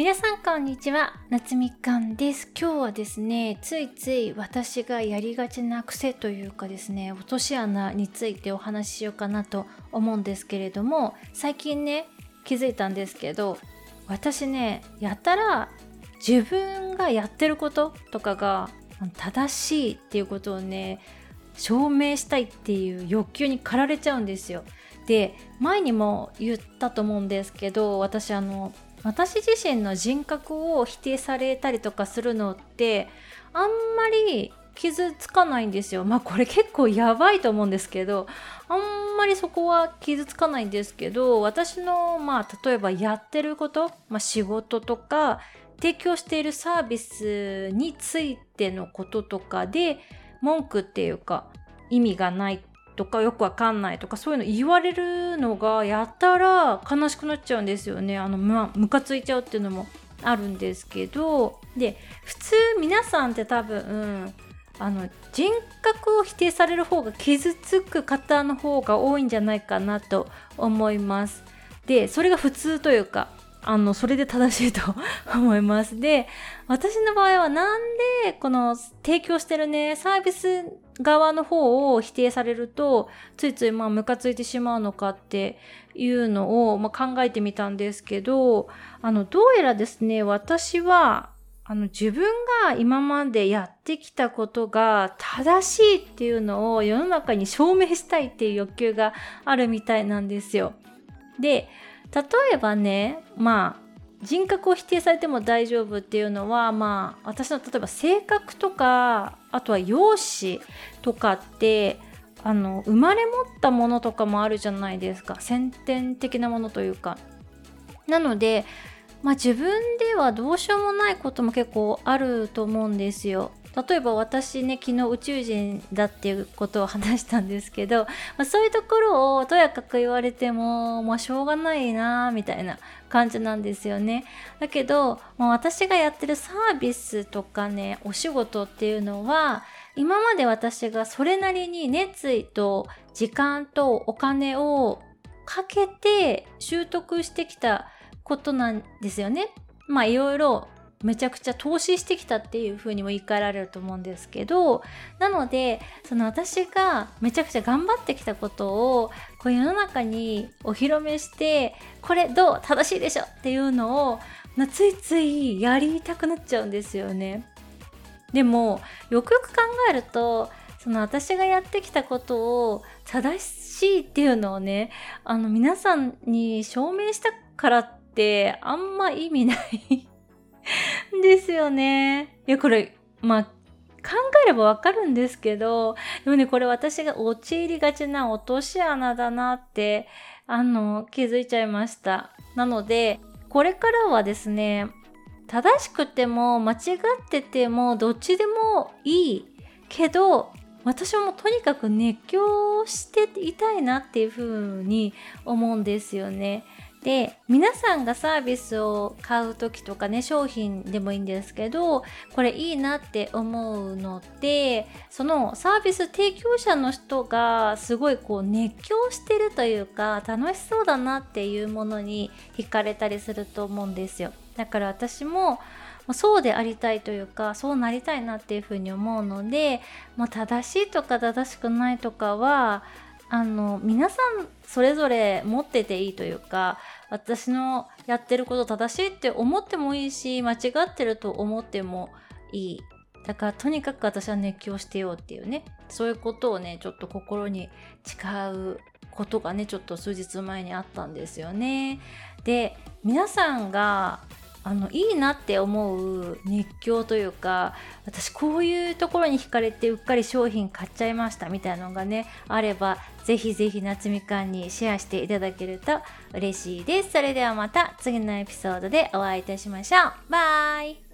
皆さんこんにちは夏みかんです今日はですねついつい私がやりがちな癖というかですね落とし穴についてお話ししようかなと思うんですけれども最近ね気づいたんですけど私ねやたら自分がやってることとかが正しいっていうことをね証明したいっていう欲求に駆られちゃうんですよ。で前にも言ったと思うんですけど私あの私自身の人格を否定されたりとかするのってあんまり傷つかないんですよ。まあこれ結構やばいと思うんですけどあんまりそこは傷つかないんですけど私のまあ例えばやってること、まあ、仕事とか提供しているサービスについてのこととかで文句っていうか意味がないとかよくわかんないとかそういうの言われるのがやたら悲しくなっちゃうんですよね。あのまムカついちゃうっていうのもあるんですけど。で普通皆さんって多分、うん、あの人格を否定される方が傷つく方の方が多いんじゃないかなと思います。でそれが普通というかあのそれで正しいと思いますで私の場合はなんでこの提供してるねサービス側の方を否定されるとついついまあムカついてしまうのかっていうのを、まあ、考えてみたんですけどあのどうやらですね私はあの自分が今までやってきたことが正しいっていうのを世の中に証明したいっていう欲求があるみたいなんですよ。で例えばねまあ人格を否定されても大丈夫っていうのはまあ私の例えば性格とかあとは容姿とかってあの生まれ持ったものとかもあるじゃないですか先天的なものというか。なのでまあ自分ではどうしようもないことも結構あると思うんですよ。例えば私ね昨日宇宙人だっていうことを話したんですけど、まあ、そういうところをとやかく言われてもまあしょうがないなみたいな感じなんですよね。だけど、まあ、私がやってるサービスとかねお仕事っていうのは今まで私がそれなりに熱意と時間とお金をかけて習得してきたことなんですよね。まあいろいろめちゃくちゃ投資してきたっていう風にも言い換えられると思うんですけどなのでその私がめちゃくちゃ頑張ってきたことをこう世の中にお披露目してこれどう正しいでしょっていうのをついついやりたくなっちゃうんですよね。でもよくよく考えるとその私がやってきたことを正しいっていうのをねあの皆さんに証明したからってあんま意味ないですよね。いや、これ、まあ、考えればわかるんですけど、でもね、これ私が陥りがちな落とし穴だなって、あの、気づいちゃいました。なので、これからはですね、正しくても間違っててもどっちでもいいけど、私もとにかく熱狂していたいなっていうふうに思うんですよね。で皆さんがサービスを買う時とかね商品でもいいんですけどこれいいなって思うのってそのサービス提供者の人がすごいこう熱狂してるというか楽しそうだなっていうものに惹かれたりすると思うんですよ。だから私もそうでありたいというかそうなりたいなっていうふうに思うので、まあ、正しいとか正しくないとかはあの皆さんそれぞれ持ってていいというか私のやってること正しいって思ってもいいし間違ってると思ってもいい。だからとにかく私は熱狂してようっていうね。そういうことをねちょっと心に誓うことがねちょっと数日前にあったんですよね。で皆さんがあのいいなって思う熱狂というか私こういうところに惹かれてうっかり商品買っちゃいましたみたいなのがねあればぜひぜひ夏みかんにシェアしていただけると嬉しいです。それではまた次のエピソードでお会いいたしましょう。バイ。